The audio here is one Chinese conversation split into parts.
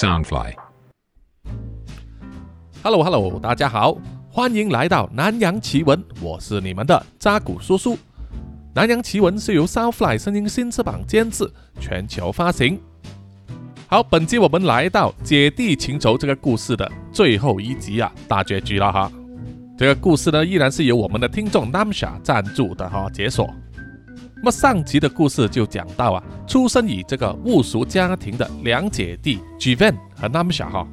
Soundfly。Hello Hello，大家好，欢迎来到南洋奇闻，我是你们的扎古叔叔。南洋奇闻是由 Soundfly 声音新翅膀监制，全球发行。好，本期我们来到姐弟情仇这个故事的最后一集啊，大结局了哈。这个故事呢，依然是由我们的听众 Namsha 赞助的哈，解锁。那么上集的故事就讲到啊，出生于这个巫俗家庭的两姐弟 Jivan 和 Namsha 哈。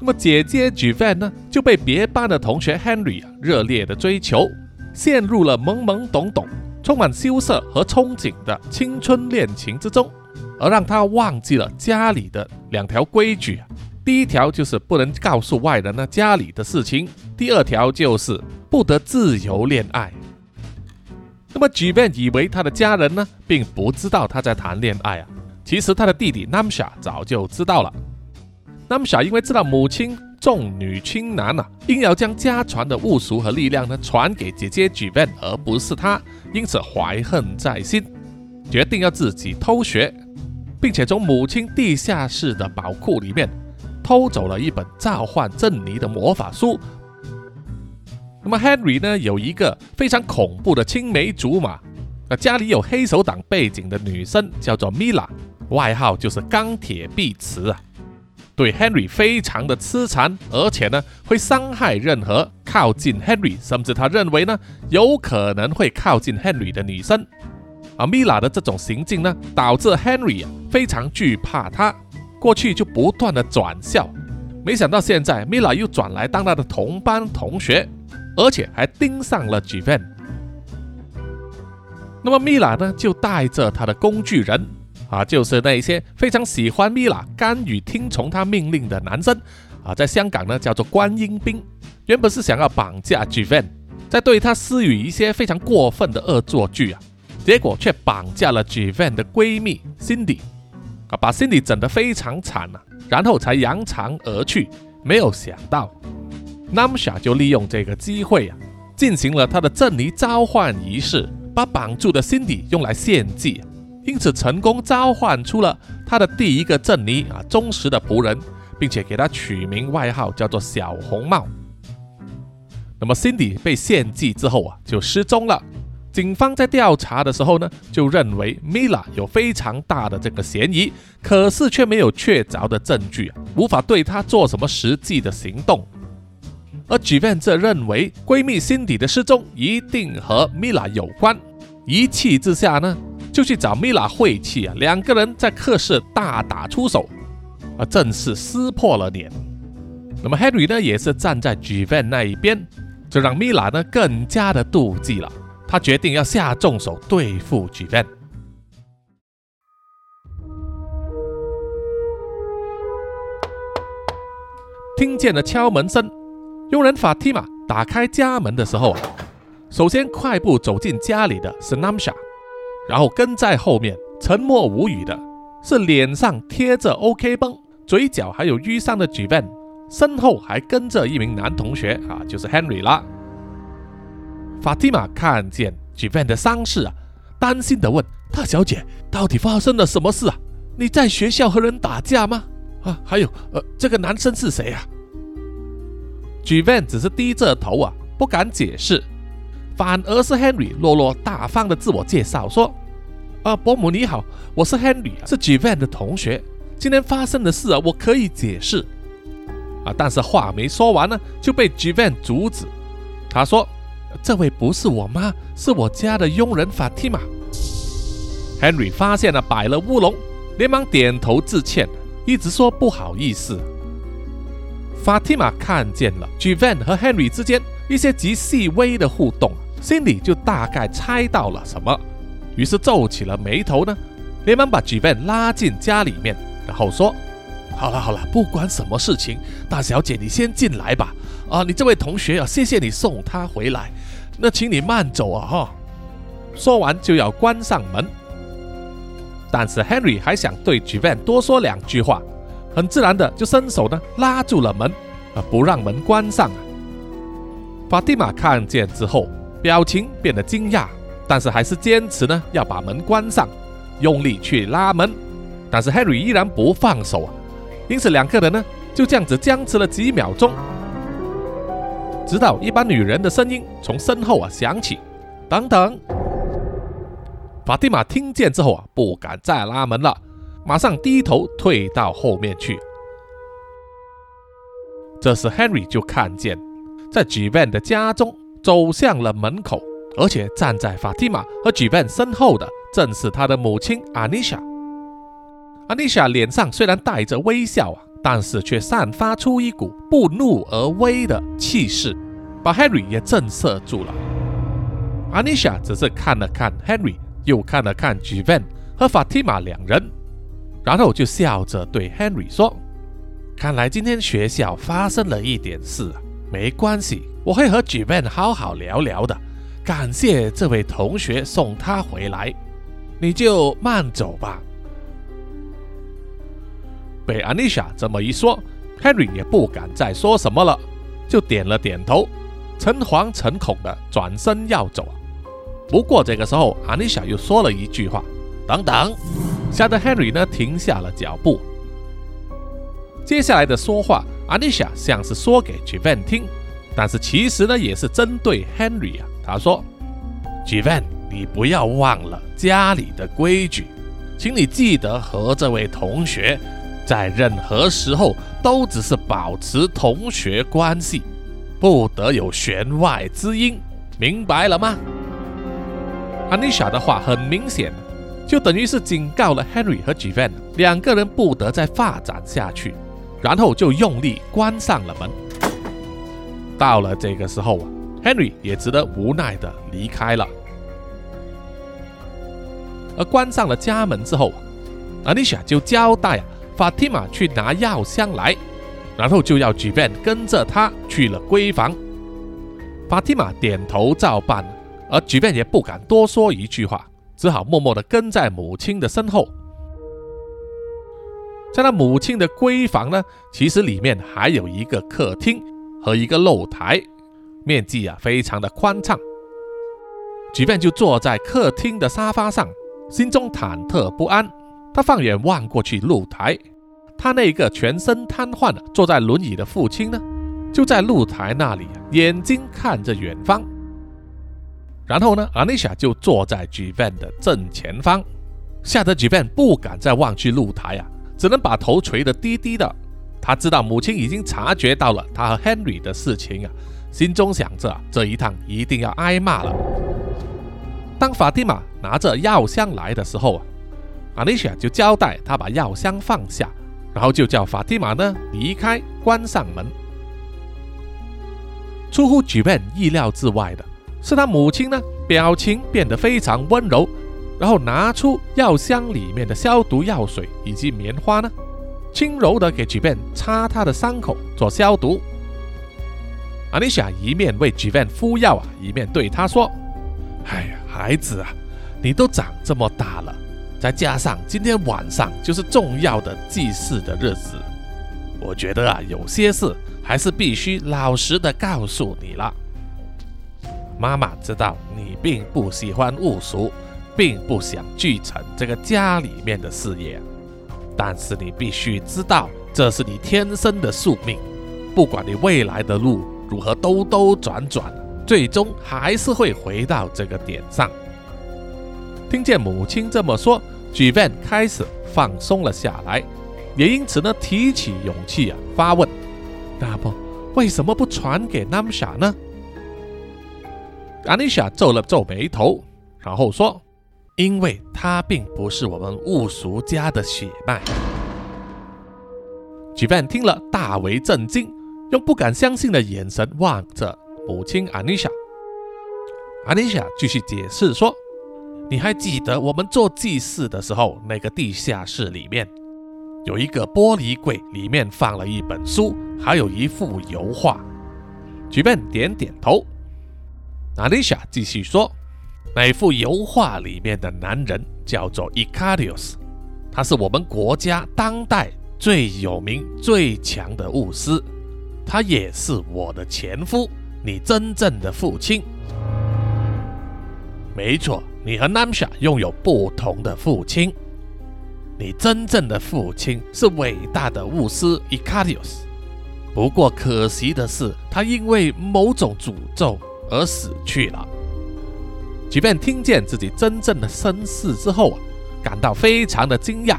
那么姐姐 Jivan 呢，就被别班的同学 Henry 啊热烈的追求，陷入了懵懵懂懂、充满羞涩和憧憬的青春恋情之中，而让他忘记了家里的两条规矩。第一条就是不能告诉外人呢家里的事情，第二条就是不得自由恋爱。那么 Jivan 以为他的家人呢，并不知道他在谈恋爱啊。其实他的弟弟 Namsha 早就知道了。Namsha 因为知道母亲重女轻男啊，硬要将家传的巫术和力量呢传给姐姐 Jivan，而不是他，因此怀恨在心，决定要自己偷学，并且从母亲地下室的宝库里面偷走了一本召唤珍妮的魔法书。那么 Henry 呢，有一个非常恐怖的青梅竹马，那家里有黑手党背景的女生叫做 Mila，外号就是钢铁碧池啊。对 Henry 非常的痴缠，而且呢会伤害任何靠近 Henry，甚至他认为呢有可能会靠近 Henry 的女生。而 Mila 的这种行径呢，导致 Henry 啊非常惧怕他，过去就不断的转校，没想到现在 Mila 又转来当他的同班同学，而且还盯上了 Jivan。那么 Mila 呢就带着他的工具人。啊，就是那些非常喜欢米拉、甘于听从他命令的男生啊，在香港呢叫做观音兵。原本是想要绑架 Jivan，在对他施予一些非常过分的恶作剧啊，结果却绑架了 Jivan 的闺蜜 Cindy，啊，把 Cindy 整得非常惨啊，然后才扬长而去。没有想到，Namsha 就利用这个机会啊，进行了他的镇尼召唤仪式，把绑住的 Cindy 用来献祭。因此成功召唤出了他的第一个镇尼啊，忠实的仆人，并且给他取名外号叫做小红帽。那么 Cindy 被献祭之后啊，就失踪了。警方在调查的时候呢，就认为 Mila 有非常大的这个嫌疑，可是却没有确凿的证据啊，无法对她做什么实际的行动。而 Jivan 则认为闺蜜 Cindy 的失踪一定和 Mila 有关，一气之下呢。就去找米拉晦气啊，两个人在客室大打出手，啊，正式撕破了脸。那么 Henry 呢，也是站在举办那一边，这让米拉呢更加的妒忌了。他决定要下重手对付举办。听见了敲门声，佣人法蒂玛打开家门的时候，首先快步走进家里的是 Namsha。然后跟在后面，沉默无语的是脸上贴着 OK 绷，嘴角还有淤伤的 Jivan，身后还跟着一名男同学啊，就是 Henry 啦。法蒂玛看见 Jivan 的伤势啊，担心的问：“大小姐，到底发生了什么事啊？你在学校和人打架吗？啊，还有，呃，这个男生是谁啊？”Jivan 只是低着头啊，不敢解释。反而是 Henry 落落大方的自我介绍说：“啊，伯母你好，我是 Henry，是 Jivan 的同学。今天发生的事啊，我可以解释。”啊，但是话没说完呢，就被 Jivan 阻止。他说：“这位不是我妈，是我家的佣人 Fatima。”Henry 发现了摆了乌龙，连忙点头致歉，一直说不好意思。Fatima 看见了 Jivan 和 Henry 之间一些极细微的互动。心里就大概猜到了什么，于是皱起了眉头呢，连忙把 Jivan 拉进家里面，然后说：“好了好了，不管什么事情，大小姐你先进来吧。啊，你这位同学啊，谢谢你送他回来，那请你慢走啊哈。”说完就要关上门，但是 Henry 还想对 Jivan 多说两句话，很自然的就伸手呢拉住了门，啊，不让门关上啊。法蒂玛看见之后。表情变得惊讶，但是还是坚持呢要把门关上，用力去拉门，但是 Harry 依然不放手，因此两个人呢就这样子僵持了几秒钟，直到一般女人的声音从身后啊响起：“等等。”法蒂玛听见之后啊，不敢再拉门了，马上低头退到后面去。这时 Henry 就看见，在 g v a n 的家中走向了门口，而且站在法蒂玛和 g v a n 身后的正是他的母亲 Anisha。Anisha 脸上虽然带着微笑啊，但是却散发出一股不怒而威的气势，把 Henry 也震慑住了。Anisha 只是看了看 Henry。又看了看 g v a n 和 Fatima 两人，然后就笑着对 Henry 说：“看来今天学校发生了一点事，没关系，我会和 g v a n 好好聊聊的。感谢这位同学送他回来，你就慢走吧。”被 Anisha 这么一说，Henry 也不敢再说什么了，就点了点头，诚惶诚恐的转身要走。不过这个时候，阿妮莎又说了一句话：“等等。”吓得 Henry 呢停下了脚步。接下来的说话，阿妮莎像是说给 j v a n 听，但是其实呢也是针对 Henry 啊。他说 j v a n 你不要忘了家里的规矩，请你记得和这位同学在任何时候都只是保持同学关系，不得有弦外之音，明白了吗？”安妮莎的话很明显，就等于是警告了 Henry 和 g v a n 两个人不得再发展下去，然后就用力关上了门。到了这个时候啊，Henry 也只得无奈的离开了。而关上了家门之后，啊，Anisha 就交代啊，Fatima 去拿药箱来，然后就要 g v a n 跟着他去了闺房。Fatima 点头照办。而举便也不敢多说一句话，只好默默地跟在母亲的身后。在他母亲的闺房呢，其实里面还有一个客厅和一个露台，面积啊非常的宽敞。即便就坐在客厅的沙发上，心中忐忑不安。他放眼望过去露台，他那个全身瘫痪坐在轮椅的父亲呢，就在露台那里，眼睛看着远方。然后呢，阿妮莎就坐在 g v a n 的正前方，吓得 g v a n 不敢再望去露台啊，只能把头垂得低低的。他知道母亲已经察觉到了他和 Henry 的事情啊，心中想着啊这一趟一定要挨骂了。当法蒂玛拿着药箱来的时候啊，阿妮莎就交代他把药箱放下，然后就叫法蒂玛呢离开，关上门。出乎 g v a n 意料之外的。是他母亲呢，表情变得非常温柔，然后拿出药箱里面的消毒药水以及棉花呢，轻柔的给吉便擦他的伤口做消毒。阿丽莎一面为吉便敷药啊，一面对他说：“哎呀，孩子啊，你都长这么大了，再加上今天晚上就是重要的祭祀的日子，我觉得啊，有些事还是必须老实的告诉你了。”妈妈知道你并不喜欢巫俗，并不想继承这个家里面的事业，但是你必须知道，这是你天生的宿命。不管你未来的路如何兜兜转转，最终还是会回到这个点上。听见母亲这么说 g v a n 开始放松了下来，也因此呢，提起勇气啊，发问：那么为什么不传给 Namsha 呢？阿妮莎皱了皱眉头，然后说：“因为他并不是我们巫俗家的血脉。”吉凡听了大为震惊，用不敢相信的眼神望着母亲阿妮莎。阿妮莎继续解释说：“你还记得我们做祭祀的时候，那个地下室里面有一个玻璃柜，里面放了一本书，还有一幅油画。”吉凡点点头。阿丽莎继续说：“那幅油画里面的男人叫做 Icarius，他是我们国家当代最有名、最强的巫师，他也是我的前夫，你真正的父亲。没错，你和 Namsha 拥有不同的父亲。”你真正的父亲是伟大的巫师伊卡迪斯。不过可惜的是，他因为某种诅咒而死去了。”即便听见自己真正的身世之后啊，感到非常的惊讶，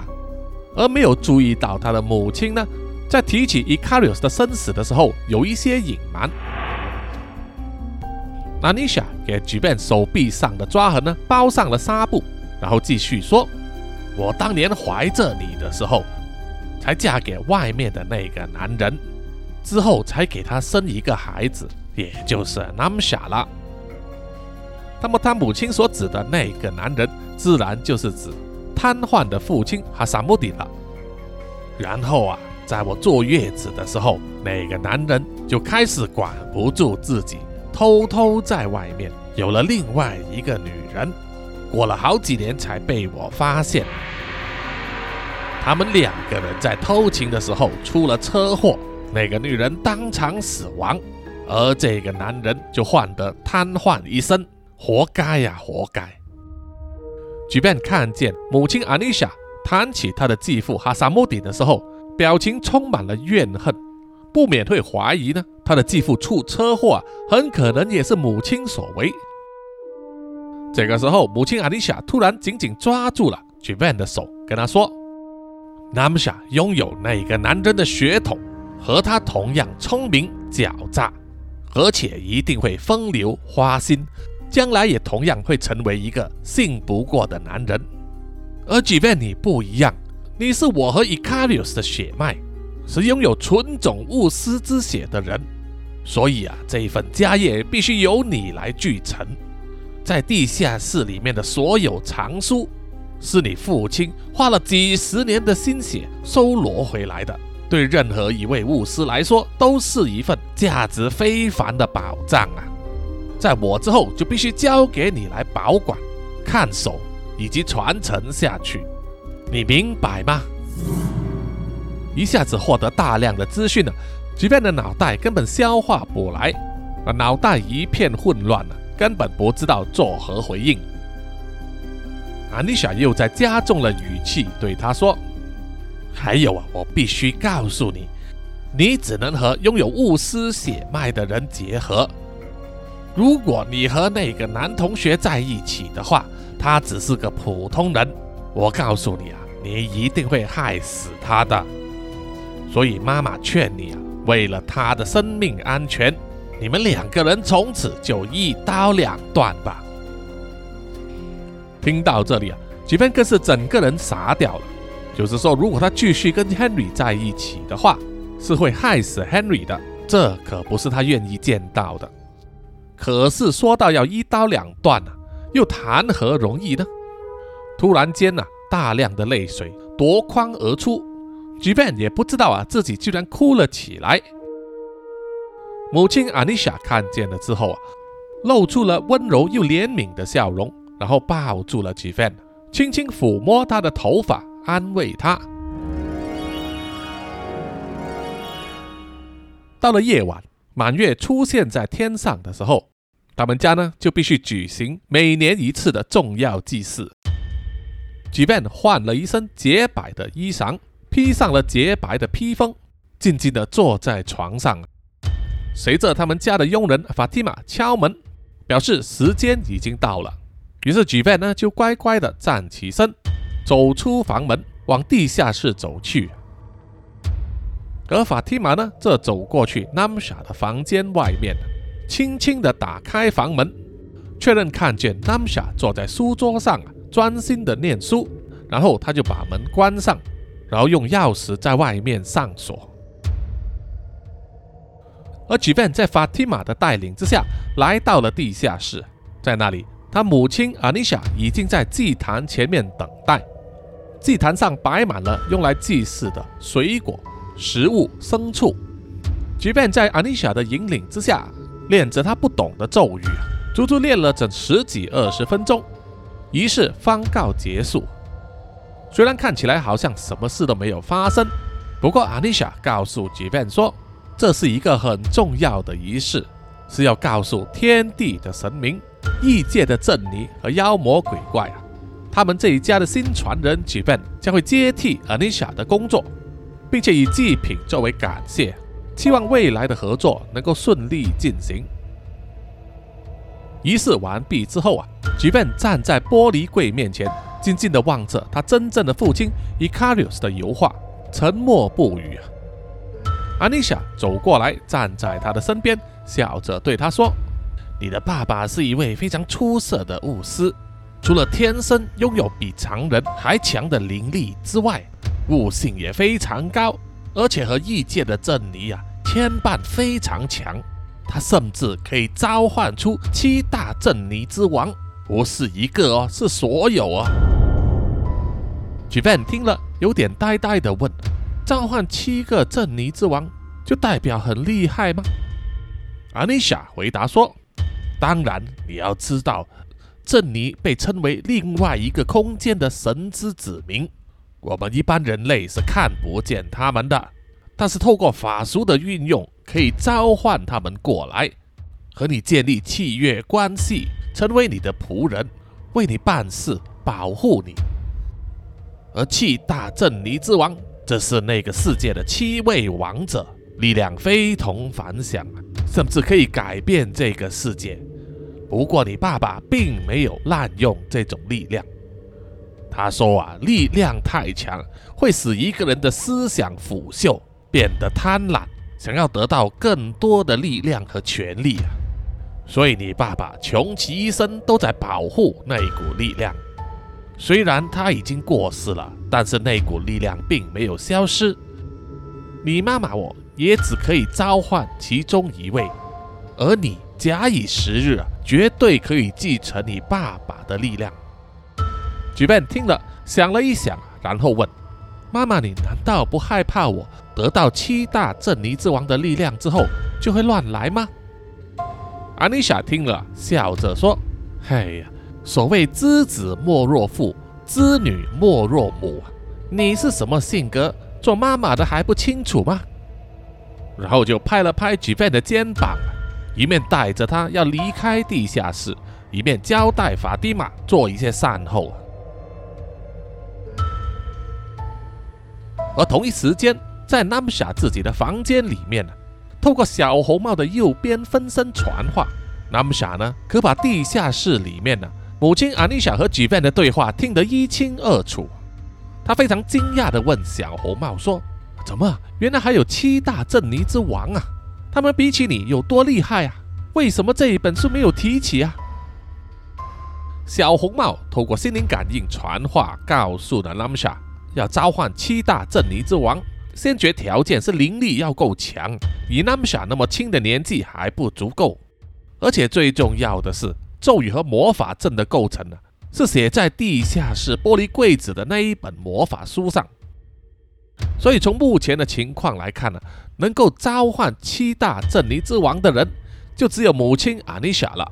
而没有注意到他的母亲呢，在提起伊卡里斯的生死的时候有一些隐瞒。纳尼莎给举便手臂上的抓痕呢包上了纱布，然后继续说：“我当年怀着你的时候，才嫁给外面的那个男人，之后才给他生一个孩子，也就是纳姆夏了。”那么他母亲所指的那个男人，自然就是指瘫痪的父亲哈萨穆迪了。然后啊，在我坐月子的时候，那个男人就开始管不住自己，偷偷在外面有了另外一个女人。过了好几年才被我发现，他们两个人在偷情的时候出了车祸，那个女人当场死亡，而这个男人就患得瘫痪一生。活该呀，活该！即便看见母亲阿妮莎谈起她的继父哈萨穆迪的时候，表情充满了怨恨，不免会怀疑呢，他的继父出车祸啊，很可能也是母亲所为。这个时候，母亲阿妮莎突然紧紧抓住了吉万的手，跟他说：“纳姆莎拥有那个男人的血统，和他同样聪明狡诈，而且一定会风流花心。”将来也同样会成为一个信不过的男人，而即便你不一样，你是我和 i c a r i u s 的血脉，是拥有纯种巫师之血的人，所以啊，这一份家业必须由你来继承。在地下室里面的所有藏书，是你父亲花了几十年的心血收罗回来的，对任何一位巫师来说，都是一份价值非凡的宝藏啊！在我之后，就必须交给你来保管、看守以及传承下去，你明白吗？一下子获得大量的资讯呢，即便的脑袋根本消化不来，啊，脑袋一片混乱呢，根本不知道作何回应。安妮莎又在加重了语气对他说：“还有啊，我必须告诉你，你只能和拥有巫师血脉的人结合。”如果你和那个男同学在一起的话，他只是个普通人。我告诉你啊，你一定会害死他的。所以妈妈劝你啊，为了他的生命安全，你们两个人从此就一刀两断吧。听到这里啊，吉芬更是整个人傻掉了。就是说，如果他继续跟 Henry 在一起的话，是会害死 Henry 的。这可不是他愿意见到的。可是说到要一刀两断啊，又谈何容易呢？突然间呢，大量的泪水夺眶而出，即便也不知道啊，自己居然哭了起来。母亲阿妮莎看见了之后啊，露出了温柔又怜悯的笑容，然后抱住了吉芬，轻轻抚摸他的头发，安慰他。到了夜晚。满月出现在天上的时候，他们家呢就必须举行每年一次的重要祭祀。举便换了一身洁白的衣裳，披上了洁白的披风，静静地坐在床上。随着他们家的佣人法蒂玛敲门，表示时间已经到了。于是举便呢就乖乖地站起身，走出房门，往地下室走去。而法蒂玛呢，则走过去纳姆莎的房间外面，轻轻地打开房门，确认看见纳姆莎坐在书桌上专心的念书，然后他就把门关上，然后用钥匙在外面上锁。而吉便在法蒂玛的带领之下来到了地下室，在那里，他母亲阿妮莎已经在祭坛前面等待，祭坛上摆满了用来祭祀的水果。食物、牲畜，即便在阿妮莎的引领之下，练着她不懂的咒语，足足练了整十几二十分钟，仪式方告结束。虽然看起来好像什么事都没有发生，不过阿妮莎告诉吉便说，这是一个很重要的仪式，是要告诉天地的神明、异界的正尼和妖魔鬼怪啊，他们这一家的新传人 Jivan 将会接替 Anisha 的工作，并且以祭品作为感谢，期望未来的合作能够顺利进行。仪式完毕之后啊，Jivan 站在玻璃柜面前，静静地望着他真正的父亲 Icarius 的油画，沉默不语啊。Anisha 走过来，站在他的身边，笑着对他说：“你的爸爸是一位非常出色的巫师。”除了天生拥有比常人还强的灵力之外，悟性也非常高，而且和异界的珍妮啊牵绊非常强。他甚至可以召唤出七大珍妮之王，不是一个哦，是所有哦。吉 n 听了，有点呆呆的问：“召唤七个珍妮之王，就代表很厉害吗？”阿妮莎回答说：“当然，你要知道。”珍妮被称为另外一个空间的神之子民，我们一般人类是看不见他们的，但是透过法术的运用，可以召唤他们过来，和你建立契约关系，成为你的仆人，为你办事，保护你。而七大镇尼之王，这是那个世界的七位王者，力量非同凡响，甚至可以改变这个世界。不过，你爸爸并没有滥用这种力量。他说啊，力量太强会使一个人的思想腐朽，变得贪婪，想要得到更多的力量和权力啊。所以，你爸爸穷其一生都在保护那一股力量。虽然他已经过世了，但是那股力量并没有消失。你妈妈我也只可以召唤其中一位，而你。假以时日啊，绝对可以继承你爸爸的力量。举办听了，想了一想，然后问：“妈妈，你难道不害怕我得到七大镇尼之王的力量之后就会乱来吗？”阿妮莎听了，笑着说：“哎呀，所谓知子莫若父，知女莫若母！你是什么性格，做妈妈的还不清楚吗？”然后就拍了拍举办的肩膀。一面带着他要离开地下室，一面交代法蒂玛做一些善后。而同一时间，在南姆莎自己的房间里面呢，透过小红帽的右边分身传话，南姆莎呢可把地下室里面呢母亲阿妮莎和举办的对话听得一清二楚。他非常惊讶地问小红帽说：“怎么，原来还有七大镇尼之王啊？”他们比起你有多厉害啊？为什么这一本书没有提起啊？小红帽透过心灵感应传话，告诉了 Namsa 要召唤七大镇尼之王，先决条件是灵力要够强，以 Namsha 那么轻的年纪还不足够，而且最重要的是，咒语和魔法阵的构成呢，是写在地下室玻璃柜子的那一本魔法书上。所以从目前的情况来看呢，能够召唤七大镇尼之王的人，就只有母亲阿尼莎了。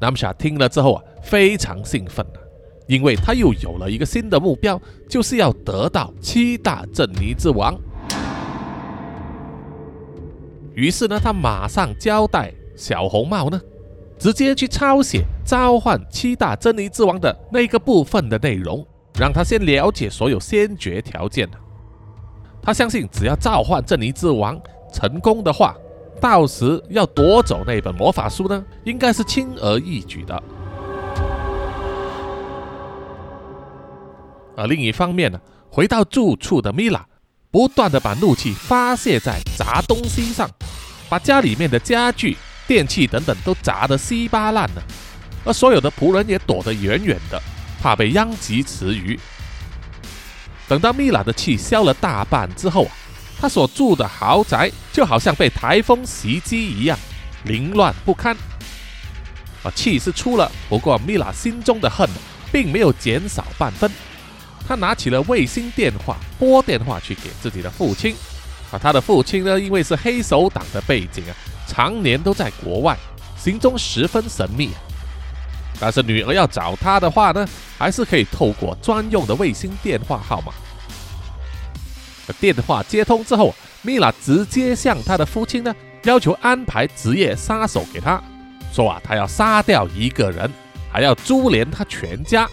南姆莎听了之后啊，非常兴奋啊，因为他又有了一个新的目标，就是要得到七大镇尼之王。于是呢，他马上交代小红帽呢，直接去抄写召唤七大珍尼之王的那个部分的内容。让他先了解所有先决条件。他相信，只要召唤珍妮之王成功的话，到时要夺走那本魔法书呢，应该是轻而易举的。而另一方面呢，回到住处的米拉，不断的把怒气发泄在砸东西上，把家里面的家具、电器等等都砸得稀巴烂了，而所有的仆人也躲得远远的。怕被殃及池鱼。等到米拉的气消了大半之后啊，他所住的豪宅就好像被台风袭击一样，凌乱不堪。啊，气是出了，不过米拉心中的恨并没有减少半分。他拿起了卫星电话，拨电话去给自己的父亲。啊，他的父亲呢，因为是黑手党的背景啊，常年都在国外，行踪十分神秘。但是女儿要找他的话呢，还是可以透过专用的卫星电话号码。电话接通之后，米拉直接向他的父亲呢要求安排职业杀手给他，说啊，他要杀掉一个人，还要株连他全家。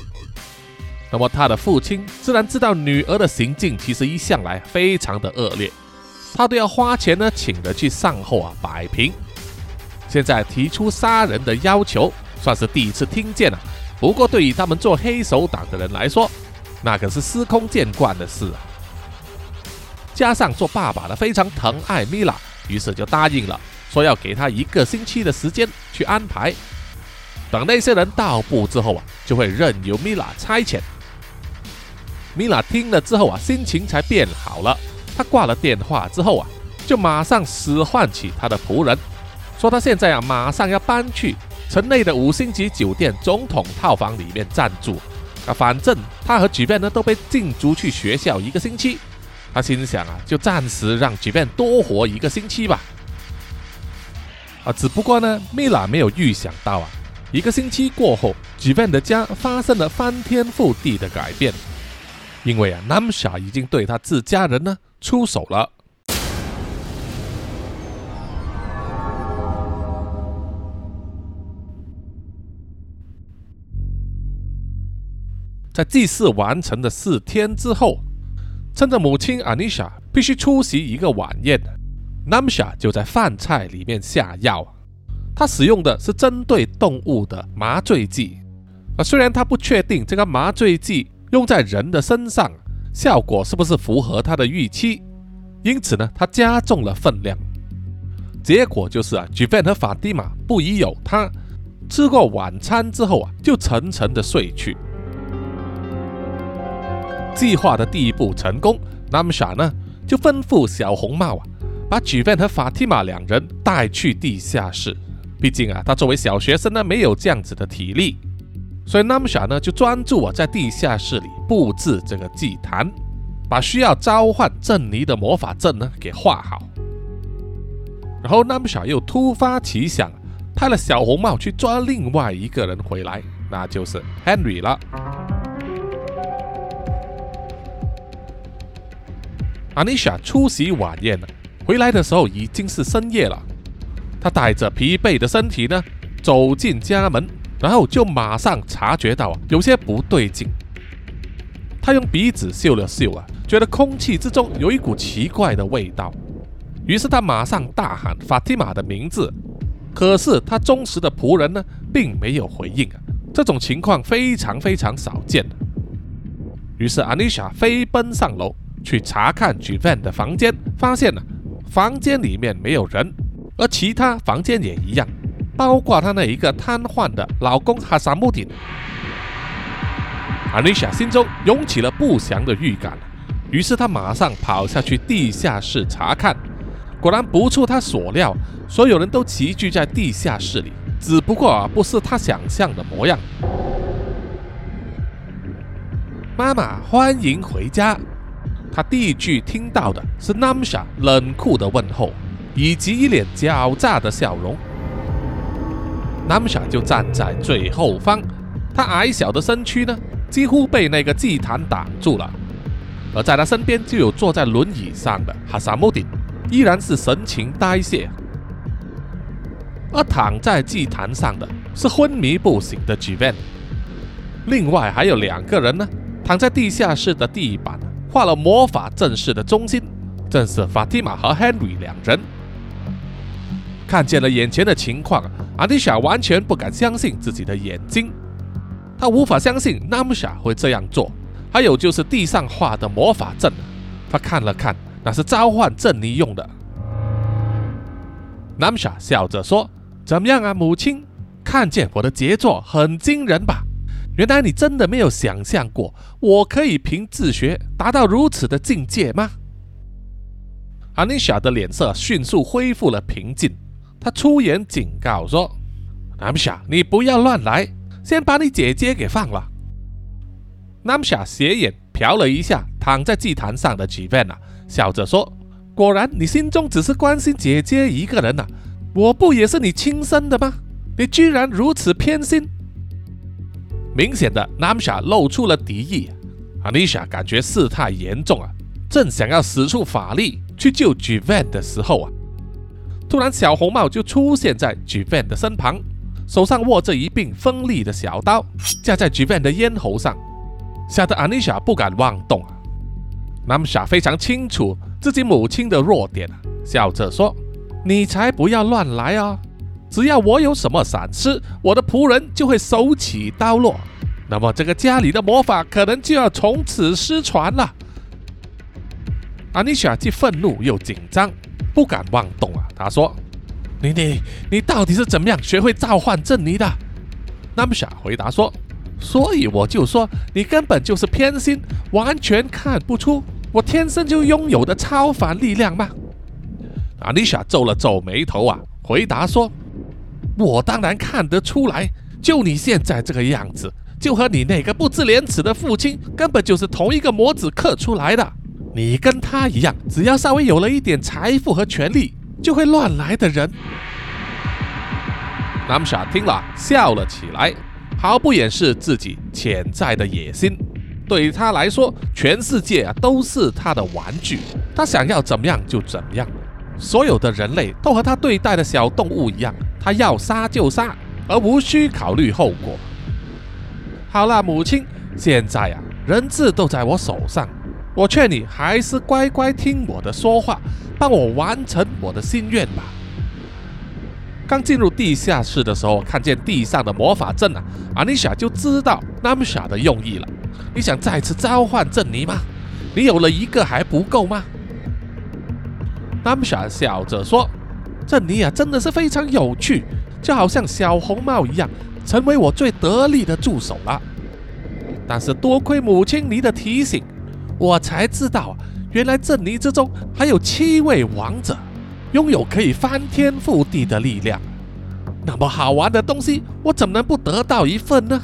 那么他的父亲自然知道女儿的行径其实一向来非常的恶劣，他都要花钱呢请人去善后啊摆平。现在提出杀人的要求，算是第一次听见了。不过对于他们做黑手党的人来说，那可是司空见惯的事啊。加上做爸爸的非常疼爱米拉，于是就答应了，说要给他一个星期的时间去安排。等那些人到步之后啊，就会任由米拉差遣。米拉听了之后啊，心情才变好了。他挂了电话之后啊，就马上使唤起他的仆人，说他现在啊，马上要搬去城内的五星级酒店总统套房里面暂住。啊，反正他和举变呢都被禁足去学校一个星期。他心想啊，就暂时让举变多活一个星期吧。啊，只不过呢，米拉没有预想到啊，一个星期过后，举变的家发生了翻天覆地的改变。因为啊，Namsha 已经对他自家人呢出手了。在祭祀完成的四天之后，趁着母亲 Anisha 必须出席一个晚宴，Namsha 就在饭菜里面下药。他使用的是针对动物的麻醉剂。啊，虽然他不确定这个麻醉剂。用在人的身上，效果是不是符合他的预期？因此呢，他加重了分量。结果就是啊 j 范 v n 和法蒂玛不疑有他，吃过晚餐之后啊，就沉沉的睡去。计划的第一步成功，Namsha 呢就吩咐小红帽啊，把 j 范 v n 和法蒂玛两人带去地下室。毕竟啊，他作为小学生呢，没有这样子的体力。所以 Namsha 呢就专注啊在地下室里布置这个祭坛，把需要召唤镇尼的魔法阵呢给画好。然后 Namsha 又突发奇想，派了小红帽去抓另外一个人回来，那就是 Henry 了。Anisha 出席晚宴了，回来的时候已经是深夜了。他带着疲惫的身体呢走进家门。然后就马上察觉到啊，有些不对劲。他用鼻子嗅了嗅啊，觉得空气之中有一股奇怪的味道。于是他马上大喊法蒂玛的名字，可是他忠实的仆人呢，并没有回应啊。这种情况非常非常少见。于是阿妮莎飞奔上楼去查看 j 范的房间，发现了房间里面没有人，而其他房间也一样。包括她那一个瘫痪的老公哈萨穆丁，阿丽莎心中涌起了不祥的预感，于是她马上跑下去地下室查看，果然不出她所料，所有人都齐聚在地下室里，只不过不是她想象的模样。妈妈，欢迎回家。他第一句听到的是 Namsha 冷酷的问候，以及一脸狡诈的笑容。Namsha 就站在最后方，他矮小的身躯呢，几乎被那个祭坛挡住了。而在他身边就有坐在轮椅上的哈萨穆丁，依然是神情呆滞。而躺在祭坛上的是昏迷不醒的 j v a n 另外还有两个人呢，躺在地下室的地板，画了魔法阵势的中心，正是法蒂玛和 Henry 两人。看见了眼前的情况。阿迪莎完全不敢相信自己的眼睛，他无法相信 Namsha 会这样做。还有就是地上画的魔法阵，他看了看，那是召唤阵尼用的。Namsha 笑着说：“怎么样啊，母亲？看见我的杰作很惊人吧？原来你真的没有想象过，我可以凭自学达到如此的境界吗？”阿妮莎的脸色迅速恢复了平静。他出言警告说：“南夏，你不要乱来，先把你姐姐给放了。”南夏斜眼瞟了一下躺在祭坛上的吉万娜，笑着说：“果然，你心中只是关心姐姐一个人呐？我不也是你亲生的吗？你居然如此偏心！”明显的，南夏露出了敌意。阿妮莎感觉事态严重啊，正想要使出法力去救 Givan 的时候啊。突然，小红帽就出现在 j v a n 的身旁，手上握着一柄锋利的小刀，架在 Jivan 的咽喉上，吓得 Anisha 不敢妄动啊。Namsha 非常清楚自己母亲的弱点啊，笑着说：“你才不要乱来啊！只要我有什么闪失，我的仆人就会手起刀落，那么这个家里的魔法可能就要从此失传了。”阿妮莎既愤怒又紧张，不敢妄动啊。她说：“你你你到底是怎么样学会召唤珍妮的？”纳姆莎回答说：“所以我就说你根本就是偏心，完全看不出我天生就拥有的超凡力量吗？”阿妮莎皱了皱眉头啊，回答说：“我当然看得出来，就你现在这个样子，就和你那个不知廉耻的父亲根本就是同一个模子刻出来的。”你跟他一样，只要稍微有了一点财富和权力，就会乱来的人。南莎听了笑了起来，毫不掩饰自己潜在的野心。对于他来说，全世界啊都是他的玩具，他想要怎么样就怎么样。所有的人类都和他对待的小动物一样，他要杀就杀，而无需考虑后果。好了，母亲，现在啊，人质都在我手上。我劝你还是乖乖听我的说话，帮我完成我的心愿吧。刚进入地下室的时候，看见地上的魔法阵啊，阿尼莎就知道 Namsa 的用意了。你想再次召唤珍妮吗？你有了一个还不够吗？Namsa 笑着说：“珍妮啊，真的是非常有趣，就好像小红帽一样，成为我最得力的助手了。但是多亏母亲你的提醒。”我才知道，原来镇尼之中还有七位王者，拥有可以翻天覆地的力量。那么好玩的东西，我怎么能不得到一份呢？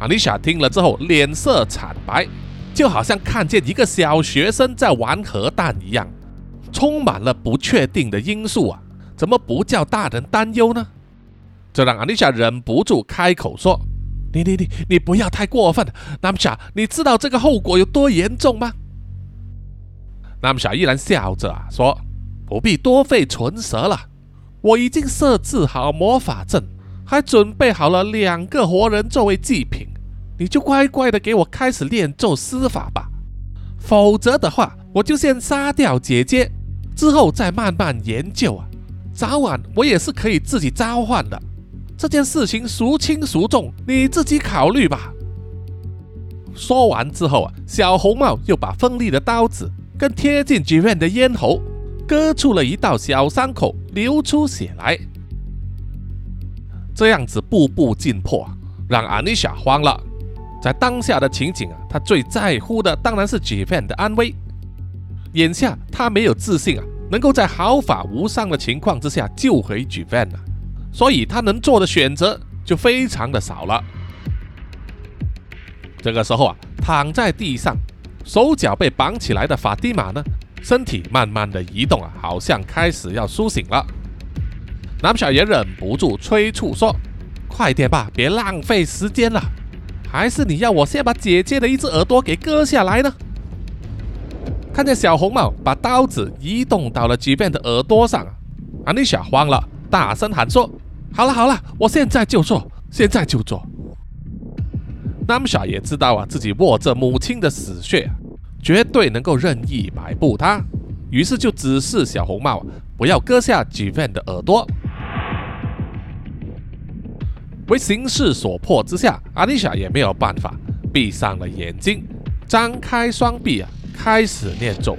阿丽莎听了之后，脸色惨白，就好像看见一个小学生在玩核弹一样，充满了不确定的因素啊！怎么不叫大人担忧呢？这让阿丽莎忍不住开口说。你你你你不要太过分，纳姆莎，你知道这个后果有多严重吗？纳姆莎依然笑着啊说：“不必多费唇舌了，我已经设置好魔法阵，还准备好了两个活人作为祭品，你就乖乖的给我开始练咒施法吧。否则的话，我就先杀掉姐姐，之后再慢慢研究啊。早晚我也是可以自己召唤的。”这件事情孰轻孰重，你自己考虑吧。说完之后啊，小红帽又把锋利的刀子更贴近 j 吉 n 的咽喉，割出了一道小伤口，流出血来。这样子步步进迫，让阿妮莎慌了。在当下的情景啊，她最在乎的当然是 j 吉 n 的安危。眼下他没有自信啊，能够在毫发无伤的情况之下救回 j 吉 n 了。所以他能做的选择就非常的少了。这个时候啊，躺在地上，手脚被绑起来的法蒂玛呢，身体慢慢的移动啊，好像开始要苏醒了。南小爷忍不住催促说：“快点吧，别浪费时间了。还是你要我先把姐姐的一只耳朵给割下来呢？”看见小红帽把刀子移动到了吉变的耳朵上，阿丽莎慌了，大声喊说。好了好了，我现在就做，现在就做。南莎也知道啊，自己握着母亲的死穴，绝对能够任意摆布他，于是就指示小红帽不要割下吉变的耳朵。为形势所迫之下，阿丽莎也没有办法，闭上了眼睛，张开双臂啊，开始念咒。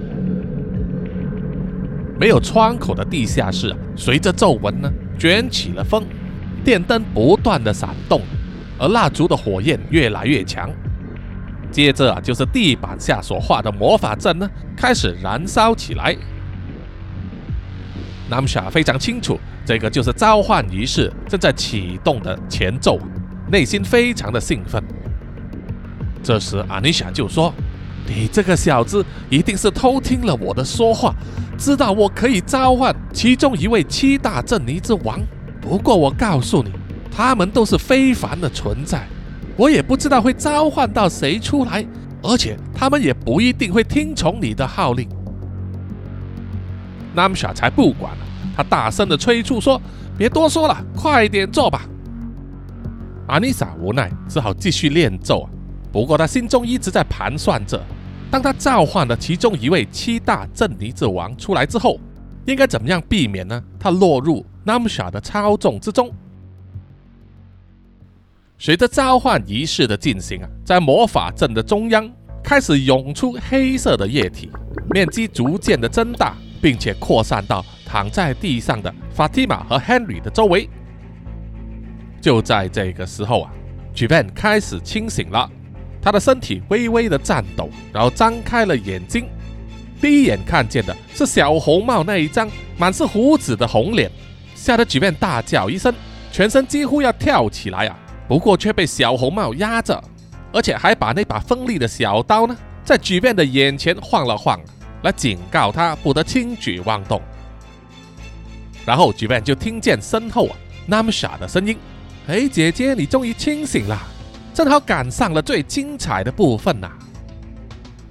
没有窗口的地下室，随着皱纹呢。卷起了风，电灯不断的闪动，而蜡烛的火焰越来越强。接着啊，就是地板下所画的魔法阵呢，开始燃烧起来。南莎非常清楚，这个就是召唤仪式正在启动的前奏，内心非常的兴奋。这时，阿尼莎就说：“你这个小子一定是偷听了我的说话。”知道我可以召唤其中一位七大镇尼之王，不过我告诉你，他们都是非凡的存在，我也不知道会召唤到谁出来，而且他们也不一定会听从你的号令。南莎才不管了，他大声的催促说：“别多说了，快点做吧。阿妮莎无奈，只好继续练咒啊。不过他心中一直在盘算着，当他召唤了其中一位七大镇尼之王出来之后，应该怎么样避免呢？他落入 Namsha 的操纵之中。随着召唤仪式的进行啊，在魔法阵的中央开始涌出黑色的液体，面积逐渐的增大，并且扩散到躺在地上的 Fatima 和 Henry 的周围。就在这个时候啊 j v a n 开始清醒了，他的身体微微的颤抖，然后张开了眼睛。第一眼看见的是小红帽那一张满是胡子的红脸，吓得 j v a n 大叫一声，全身几乎要跳起来啊！不过却被小红帽压着，而且还把那把锋利的小刀呢，在 j v a n 的眼前晃了晃，来警告他不得轻举妄动。然后 j v a n 就听见身后啊 Namsha 的声音。哎，姐姐，你终于清醒了，正好赶上了最精彩的部分呐。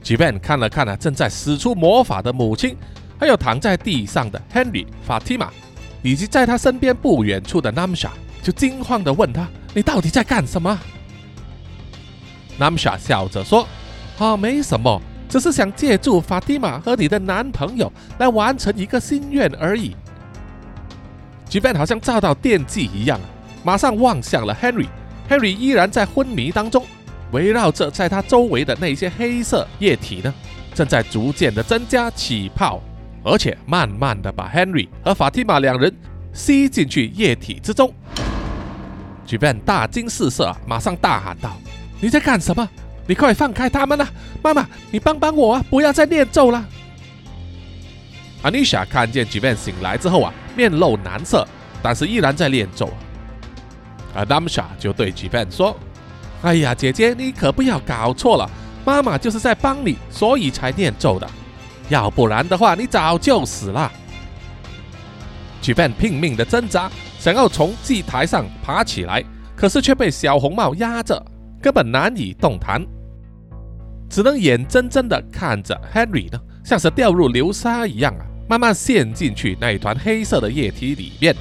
吉 n 看了看啊，正在使出魔法的母亲，还有躺在地上的 Henry、Fatima，以及在他身边不远处的 Namsha，就惊慌地问他：“你到底在干什么？”Namsha 笑着说：“啊，没什么，只是想借助 Fatima 和你的男朋友来完成一个心愿而已。”吉 n 好像遭到电击一样。马上望向了 Henry Henry，Henry 依然在昏迷当中，围绕着在他周围的那些黑色液体呢，正在逐渐的增加起泡，而且慢慢的把 Henry 和法蒂玛两人吸进去液体之中。举 n 大惊失色，马上大喊道：“你在干什么？你快放开他们啊！妈妈，你帮帮我啊！不要再念咒了。”阿妮莎看见举 n 醒来之后啊，面露难色，但是依然在念咒。而 Damsha 就对 j v a n 说：“哎呀，姐姐，你可不要搞错了，妈妈就是在帮你，所以才念咒的。要不然的话，你早就死了。” j v a n 拼命的挣扎，想要从祭台上爬起来，可是却被小红帽压着，根本难以动弹，只能眼睁睁的看着 Henry 呢，像是掉入流沙一样啊，慢慢陷进去那一团黑色的液体里面。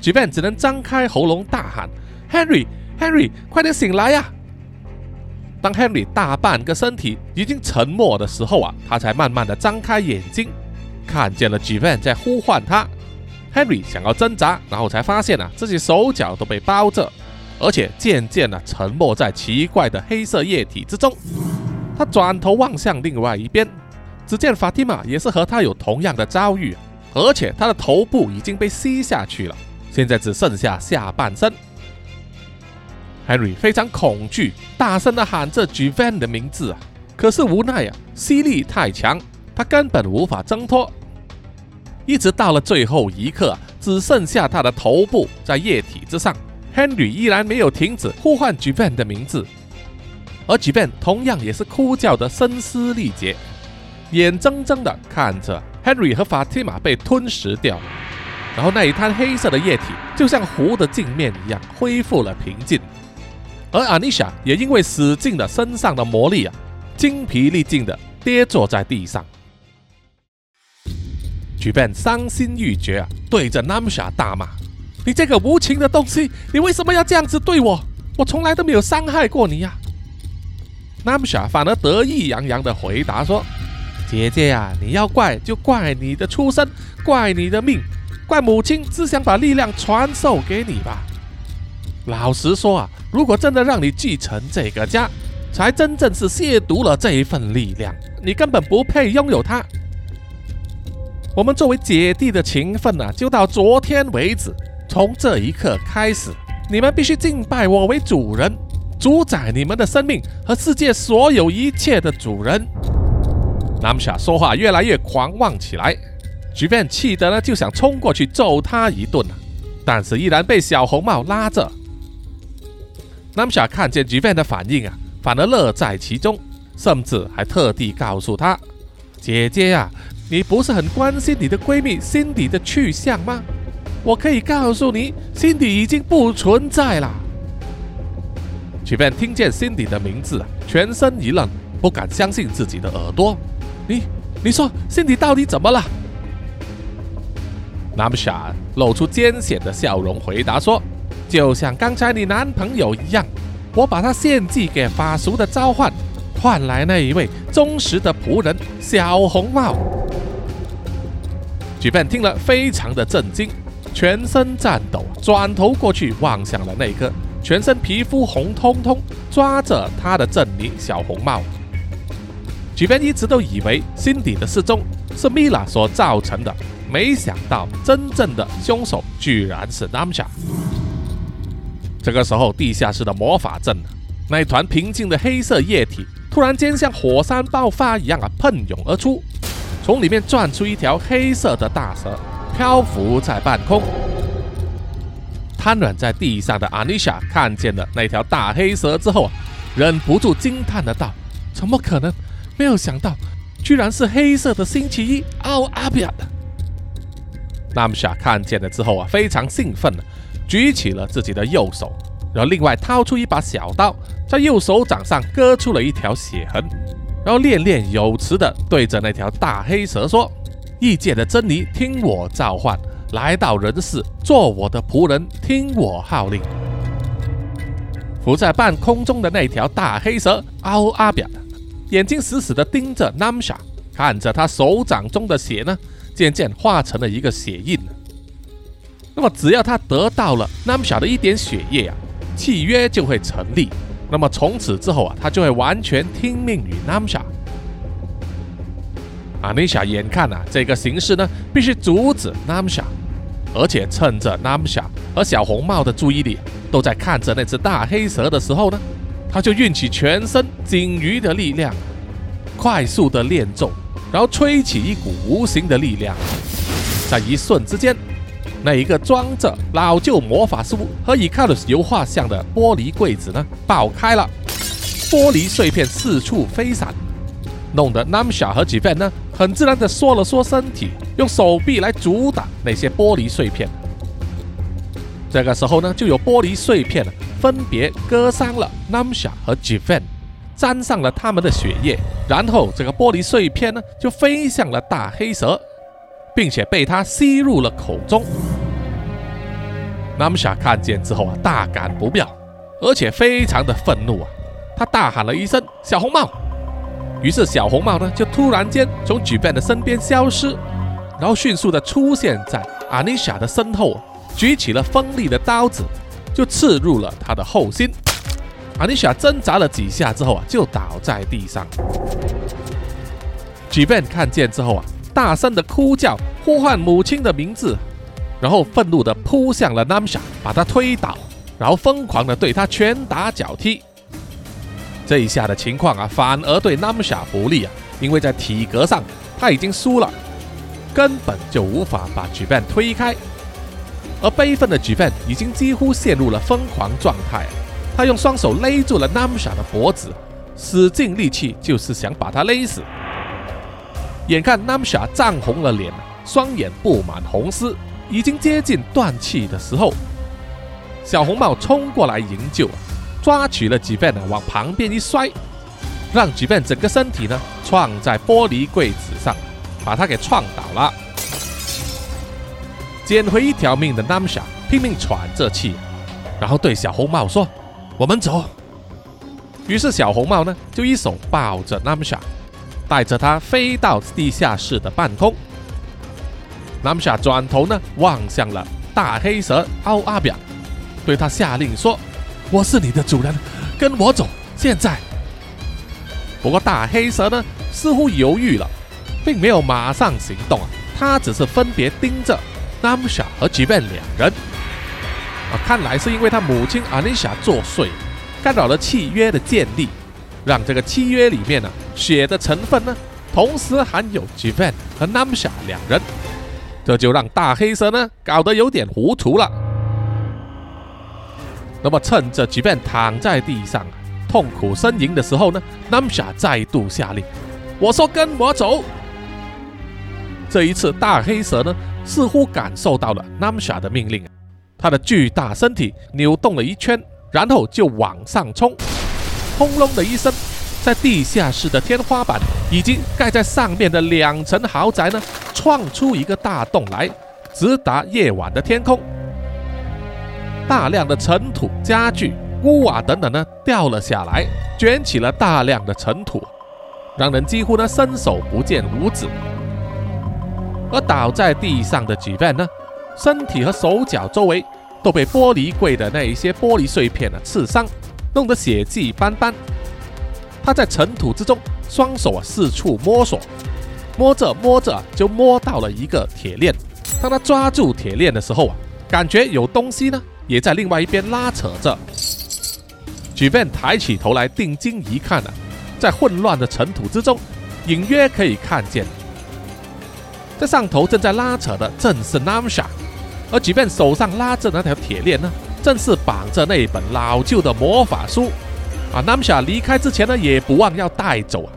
J v a n 只能张开喉咙大喊：“Henry，Henry，快点醒来呀！”当 Henry 大半个身体已经沉默的时候啊，他才慢慢的张开眼睛，看见了 j v a n 在呼唤他。Henry 想要挣扎，然后才发现啊，自己手脚都被包着，而且渐渐的沉没在奇怪的黑色液体之中。他转头望向另外一边，只见 Fatima 也是和他有同样的遭遇，而且他的头部已经被吸下去了。现在只剩下下半身。Henry 非常恐惧，大声的喊着 j v a n 的名字啊，可是无奈啊，吸力太强，他根本无法挣脱。一直到了最后一刻，只剩下他的头部在液体之上，Henry 依然没有停止呼唤 j v a n 的名字，而 j v a n 同样也是哭叫的声嘶力竭，眼睁睁的看着 Henry 和 Fatima 被吞噬掉。然后那一滩黑色的液体就像湖的镜面一样恢复了平静，而阿妮莎也因为使劲的身上的魔力啊，精疲力尽的跌坐在地上。举 n 伤心欲绝啊，对着 Namsha 大骂：“你这个无情的东西，你为什么要这样子对我？我从来都没有伤害过你呀！”Namsha 反而得意洋洋的回答说：“姐姐呀，你要怪就怪你的出身，怪你的命。”怪母亲只想把力量传授给你吧。老实说啊，如果真的让你继承这个家，才真正是亵渎了这一份力量。你根本不配拥有它。我们作为姐弟的情分呢，就到昨天为止。从这一刻开始，你们必须敬拜我为主人，主宰你们的生命和世界所有一切的主人。南夏说话越来越狂妄起来。J v a n 气得呢，就想冲过去揍他一顿啊但是依然被小红帽拉着。Namsha 看见 j v a n 的反应啊，反而乐在其中，甚至还特地告诉他：“姐姐呀，你不是很关心你的闺蜜 Cindy 的去向吗？我可以告诉你，Cindy 已经不存在了。j v a n 听见 Cindy 的名字啊，全身一愣，不敢相信自己的耳朵。你，你说 Cindy 到底怎么了？Namsha 露出艰险的笑容，回答说：“就像刚才你男朋友一样，我把他献祭给法术的召唤，换来那一位忠实的仆人小红帽。” g b 听了非常的震惊，全身颤抖，转头过去望向了那个全身皮肤红彤彤、抓着他的珍妮小红帽。g b 一直都以为辛迪的失踪是米拉所造成的，没想到真正的凶手居然是 Namsha。这个时候，地下室的魔法阵，那团平静的黑色液体，突然间像火山爆发一样啊，喷涌而出。从里面钻出一条黑色的大蛇，漂浮在半空。瘫软在地上的阿妮莎看见了那条大黑蛇之后啊，忍不住惊叹的道：“怎么可能？没有想到，居然是黑色的星期一奥阿比亚的。”纳姆莎看见了之后啊，非常兴奋的举起了自己的右手，然后另外掏出一把小刀，在右手掌上割出了一条血痕。然后念念有词的对着那条大黑蛇说：“异界的珍妮，听我召唤，来到人世做我的仆人，听我号令。”浮在半空中的那条大黑蛇奥阿表，眼睛死死的盯着 Namsha，看着他手掌中的血呢，渐渐化成了一个血印。那么只要他得到了 Namsa 的一点血液啊，契约就会成立。那么从此之后啊，他就会完全听命于 Namsha。阿妮莎眼看啊，这个形势呢，必须阻止 Namsha，而且趁着 Namsha 和小红帽的注意力都在看着那只大黑蛇的时候呢，他就运起全身鲸鱼的力量，快速的练咒，然后吹起一股无形的力量，在一瞬之间。那一个装着老旧魔法书和伊卡鲁斯油画像的玻璃柜子呢，爆开了，玻璃碎片四处飞散，弄得 Namsha 和 Jivan 呢，很自然的缩了缩身体，用手臂来阻挡那些玻璃碎片。这个时候呢，就有玻璃碎片分别割伤了 Namsha 和 Jivan，沾上了他们的血液，然后这个玻璃碎片呢，就飞向了大黑蛇。并且被它吸入了口中。南莎看见之后啊，大感不妙，而且非常的愤怒啊，他大喊了一声“小红帽”，于是小红帽呢就突然间从举办的身边消失，然后迅速的出现在阿妮莎的身后，举起了锋利的刀子，就刺入了他的后心。阿妮莎挣扎了几下之后啊，就倒在地上。举办看见之后啊。大声的哭叫，呼唤母亲的名字，然后愤怒的扑向了 Namsha，把他推倒，然后疯狂的对他拳打脚踢。这一下的情况啊，反而对 Namsha 不利啊，因为在体格上他已经输了，根本就无法把 j b a n 推开。而悲愤的 j b a n 已经几乎陷入了疯狂状态，他用双手勒住了 Namsha 的脖子，使尽力气就是想把他勒死。眼看 Namsha 涨红了脸，双眼布满红丝，已经接近断气的时候，小红帽冲过来营救，抓取了 j v a n 往旁边一摔，让 j v a n 整个身体呢撞在玻璃柜子上，把他给撞倒了。捡回一条命的 Namsha 拼命喘着气，然后对小红帽说：“我们走。”于是小红帽呢就一手抱着 Namsha。带着他飞到地下室的半空，南夏转头呢望向了大黑蛇奥阿表，对他下令说：“我是你的主人，跟我走。”现在，不过大黑蛇呢似乎犹豫了，并没有马上行动啊，他只是分别盯着南夏和吉本两人。啊，看来是因为他母亲阿妮莎作祟，干扰了契约的建立。让这个契约里面呢，血的成分呢，同时含有 Jivan 和 Namsha 两人，这就让大黑蛇呢搞得有点糊涂了。那么趁着 Jivan 躺在地上痛苦呻吟的时候呢，Namsha 再度下令：“我说跟我走。”这一次大黑蛇呢似乎感受到了 Namsha 的命令，它的巨大身体扭动了一圈，然后就往上冲。轰隆的一声，在地下室的天花板以及盖在上面的两层豪宅呢，创出一个大洞来，直达夜晚的天空。大量的尘土、家具、屋瓦等等呢掉了下来，卷起了大量的尘土，让人几乎呢伸手不见五指。而倒在地上的吉 van 呢，身体和手脚周围都被玻璃柜的那一些玻璃碎片呢刺伤，弄得血迹斑斑。他在尘土之中，双手啊四处摸索，摸着摸着就摸到了一个铁链。当他抓住铁链的时候啊，感觉有东西呢也在另外一边拉扯着。举便抬起头来，定睛一看啊，在混乱的尘土之中，隐约可以看见。在上头正在拉扯的正是 Namsha，而即便手上拉着那条铁链呢，正是绑着那一本老旧的魔法书。啊，Namsha 离开之前呢，也不忘要带走啊。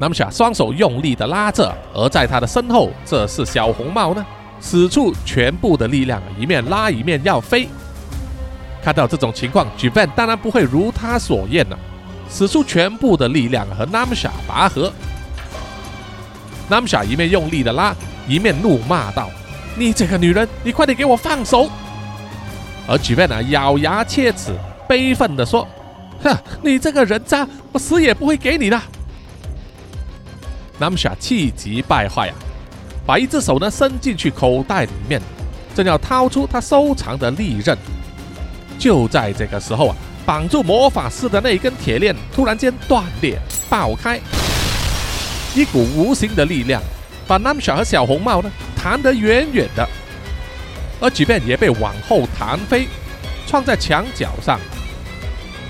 Namsha 双手用力的拉着，而在他的身后，这是小红帽呢，使出全部的力量，一面拉一面要飞。看到这种情况 j v a n 当然不会如他所愿了，使出全部的力量和 Namsha 拔河。Namsha 一面用力的拉，一面怒骂道：“你这个女人，你快点给我放手！”而 j v a n 啊咬牙切齿，悲愤的说：“哼，你这个人渣，我死也不会给你的。”Namsha 气急败坏啊，把一只手呢伸进去口袋里面，正要掏出他收藏的利刃。就在这个时候啊，绑住魔法师的那根铁链突然间断裂爆开。一股无形的力量把 Namsha 和小红帽呢弹得远远的，而即便也被往后弹飞，撞在墙角上。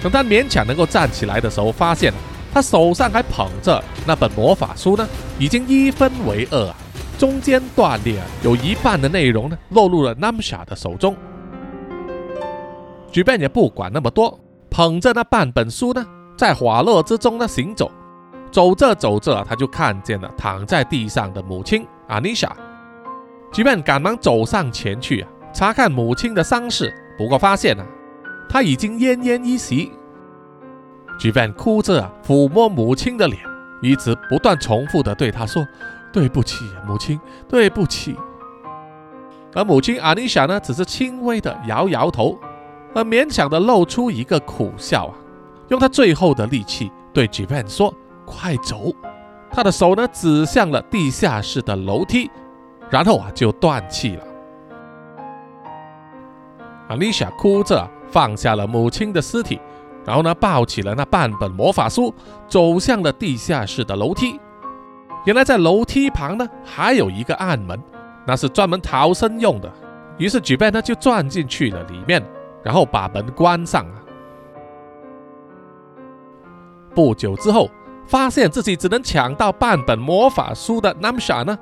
等他勉强能够站起来的时候，发现他手上还捧着那本魔法书呢，已经一分为二啊，中间断裂，有一半的内容呢落入了 Namsha 的手中。即便也不管那么多，捧着那半本书呢，在滑落之中呢行走。走着走着，他就看见了躺在地上的母亲阿妮莎。吉曼赶忙走上前去啊，查看母亲的伤势，不过发现啊，她已经奄奄一息。吉曼哭着啊，抚摸母亲的脸，一直不断重复的对她说：“对不起，母亲，对不起。”而母亲阿妮莎呢，只是轻微的摇摇头，而勉强的露出一个苦笑啊，用她最后的力气对吉曼说。快走！他的手呢指向了地下室的楼梯，然后啊就断气了。阿丽莎哭着放下了母亲的尸体，然后呢抱起了那半本魔法书，走向了地下室的楼梯。原来在楼梯旁呢还有一个暗门，那是专门逃生用的。于是举贝呢就钻进去了里面，然后把门关上了。不久之后。发现自己只能抢到半本魔法书的 Namsha 呢，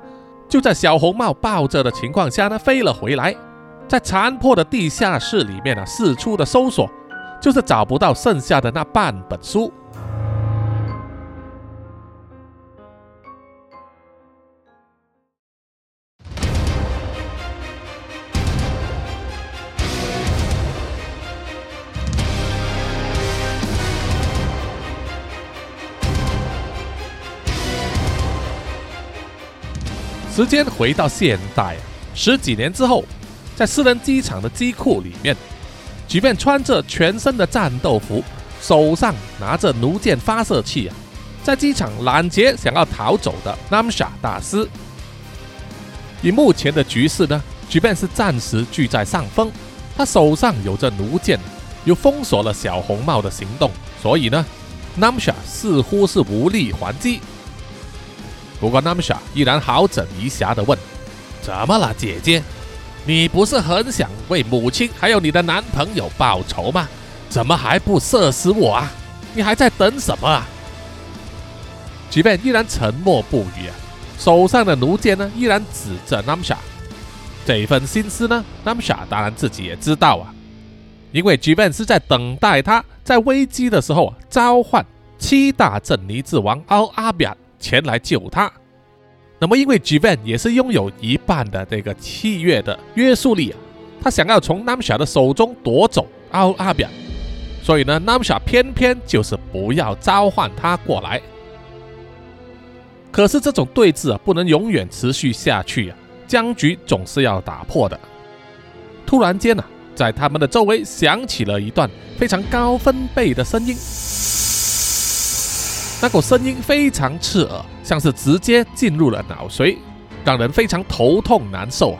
就在小红帽抱着的情况下呢，飞了回来，在残破的地下室里面呢，四处的搜索，就是找不到剩下的那半本书。时间回到现代，十几年之后，在私人机场的机库里面，即便穿着全身的战斗服，手上拿着弩箭发射器啊，在机场拦截想要逃走的 Namsha 大师。以目前的局势呢，即便是暂时居在上风，他手上有着弩箭，又封锁了小红帽的行动，所以呢，Namsha 似乎是无力还击。不过，Namsha 依然好整以暇地问：“怎么了，姐姐？你不是很想为母亲还有你的男朋友报仇吗？怎么还不射死我啊？你还在等什么啊？”即便依然沉默不语，手上的弩箭呢，依然指着 Namsha。这份心思呢，Namsha 当然自己也知道啊，因为即便是在等待他在危机的时候召唤七大镇尼之王奥阿比亚。前来救他。那么，因为 j v a n 也是拥有一半的这个契约的约束力啊，他想要从 Namsha 的手中夺走奥阿比亚，所以呢，Namsha 偏偏就是不要召唤他过来。可是这种对峙啊，不能永远持续下去啊。僵局总是要打破的。突然间呢，在他们的周围响起了一段非常高分贝的声音，那股声音非常刺耳，像是直接进入了脑髓，让人非常头痛难受啊！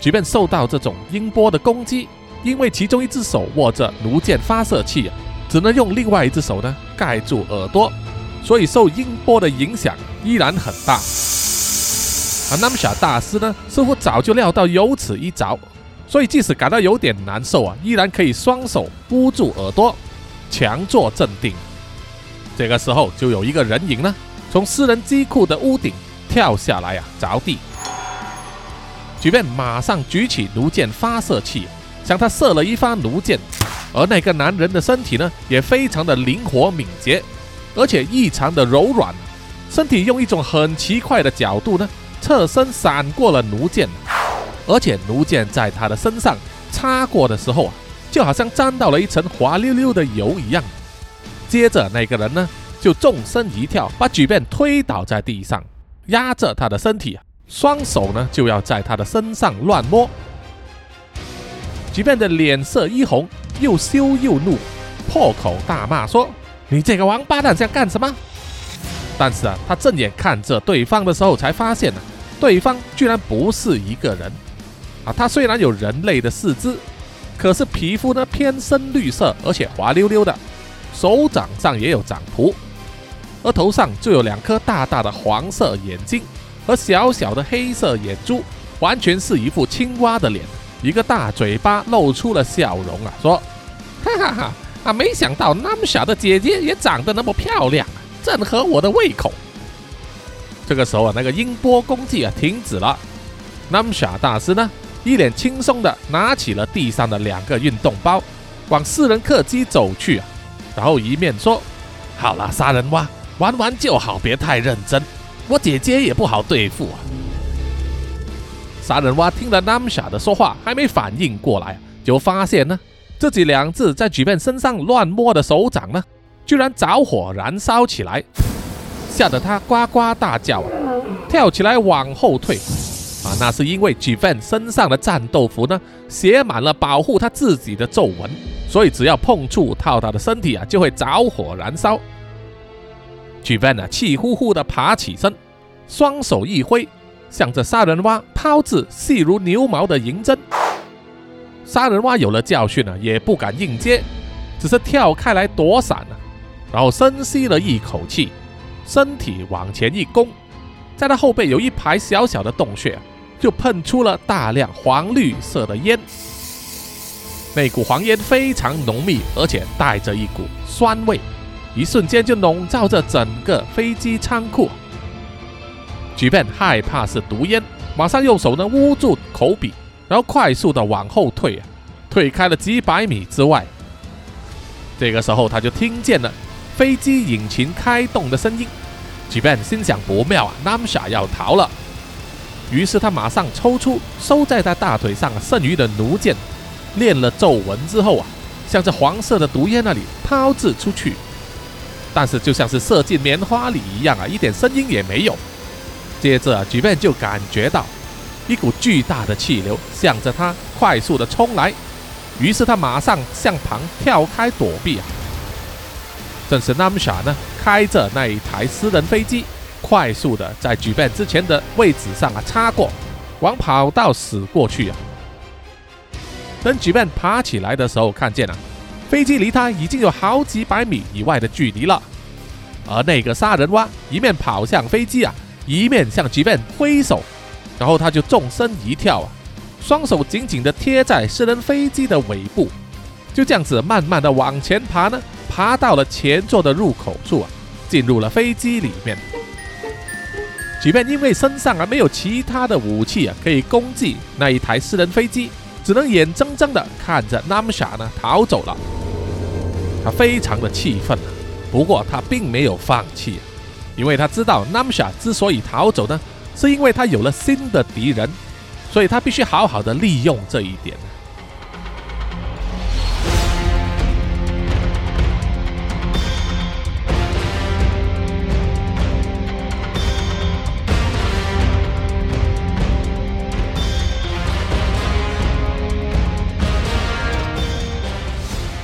即便受到这种音波的攻击，因为其中一只手握着弩箭发射器，只能用另外一只手呢盖住耳朵，所以受音波的影响依然很大。而南夏大师呢，似乎早就料到有此一着，所以即使感到有点难受啊，依然可以双手捂住耳朵，强作镇定。这个时候，就有一个人影呢，从私人机库的屋顶跳下来啊，着地。举便马上举起弩箭发射器，向他射了一发弩箭。而那个男人的身体呢，也非常的灵活敏捷，而且异常的柔软，身体用一种很奇怪的角度呢，侧身闪过了弩箭。而且弩箭在他的身上擦过的时候啊，就好像沾到了一层滑溜溜的油一样。接着那个人呢，就纵身一跳，把举便推倒在地上，压着他的身体。双手呢就要在他的身上乱摸，举便的脸色一红，又羞又怒，破口大骂说：“你这个王八蛋想干什么？”但是啊，他正眼看着对方的时候，才发现呢，对方居然不是一个人啊！他虽然有人类的四肢，可是皮肤呢偏深绿色，而且滑溜溜的，手掌上也有掌蹼，而头上就有两颗大大的黄色眼睛。和小小的黑色眼珠，完全是一副青蛙的脸，一个大嘴巴露出了笑容啊，说：“哈哈哈啊，没想到那么小的姐姐也长得那么漂亮，正合我的胃口。”这个时候啊，那个音波攻击啊停止了，那么小大师呢，一脸轻松的拿起了地上的两个运动包，往私人客机走去啊，然后一面说：“好了，杀人蛙，玩玩就好，别太认真。”我姐姐也不好对付啊！杀人蛙听了 Namsha 的说话，还没反应过来，就发现呢，自己两只在举便身上乱摸的手掌呢，居然着火燃烧起来，吓得他呱呱大叫，跳起来往后退。啊，那是因为举便身上的战斗服呢，写满了保护他自己的皱纹，所以只要碰触到他的身体啊，就会着火燃烧。举便呢，气呼呼地爬起身，双手一挥，向着杀人蛙抛掷细如牛毛的银针。杀人蛙有了教训呢，也不敢硬接，只是跳开来躲闪了，然后深吸了一口气，身体往前一弓，在他后背有一排小小的洞穴，就喷出了大量黄绿色的烟。那股黄烟非常浓密，而且带着一股酸味。一瞬间就笼罩着整个飞机仓库。举便害怕是毒烟，马上用手呢捂住口鼻，然后快速的往后退啊，退开了几百米之外。这个时候他就听见了飞机引擎开动的声音。举便心想不妙啊，Namsha 要逃了。于是他马上抽出收在他大腿上剩余的弩箭，练了皱纹之后啊，向着黄色的毒烟那里抛掷出去。但是就像是射进棉花里一样啊，一点声音也没有。接着啊，举便就感觉到一股巨大的气流向着他快速的冲来，于是他马上向旁跳开躲避啊。正是 Namsha 呢，开着那一台私人飞机，快速的在举办之前的位置上啊擦过，往跑道驶过去啊。等举办爬起来的时候，看见了。飞机离他已经有好几百米以外的距离了，而那个杀人蛙一面跑向飞机啊，一面向举办挥手，然后他就纵身一跳啊，双手紧紧的贴在私人飞机的尾部，就这样子慢慢的往前爬呢，爬到了前座的入口处啊，进入了飞机里面。即便因为身上啊没有其他的武器啊可以攻击那一台私人飞机，只能眼睁睁的看着 Namsha 呢逃走了。他非常的气愤啊，不过他并没有放弃，因为他知道 Namsha 之所以逃走呢，是因为他有了新的敌人，所以他必须好好的利用这一点。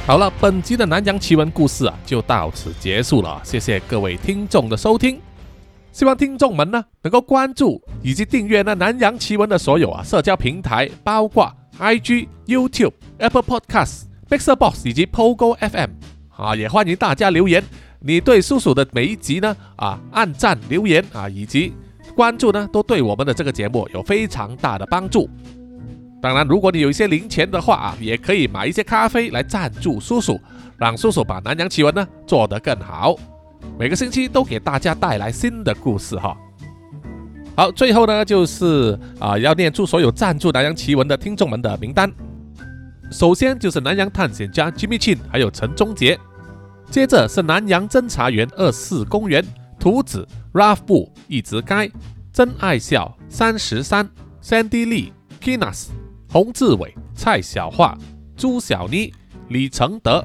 好了，本集的南洋奇闻故事啊，就到此结束了。谢谢各位听众的收听，希望听众们呢能够关注以及订阅呢南洋奇闻的所有啊社交平台，包括 IG、YouTube、Apple Podcasts、Mixer Box 以及 Pogo FM 啊，也欢迎大家留言，你对叔叔的每一集呢啊按赞留言啊以及关注呢，都对我们的这个节目有非常大的帮助。当然，如果你有一些零钱的话啊，也可以买一些咖啡来赞助叔叔，让叔叔把南洋奇闻呢做得更好。每个星期都给大家带来新的故事哈。好，最后呢就是啊要念出所有赞助南洋奇闻的听众们的名单。首先就是南洋探险家 Jimmy Chin，还有陈忠杰。接着是南洋侦查员二四公园图子 Ralph 布一直该真爱笑三十三 Sandy Lee Kinas。洪志伟、蔡小桦、朱小妮、李承德、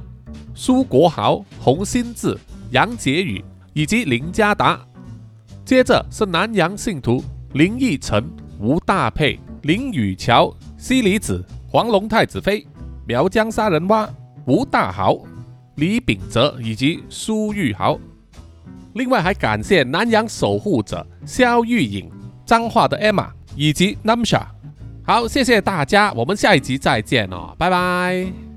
苏国豪、洪新志、杨杰宇以及林家达。接着是南洋信徒林义成、吴大佩、林宇桥、西里子、黄龙太子妃、苗疆杀人蛙、吴大豪、李秉哲以及苏玉豪。另外还感谢南洋守护者肖玉颖、彰化的 Emma 以及 Namsa。好，谢谢大家，我们下一集再见哦，拜拜。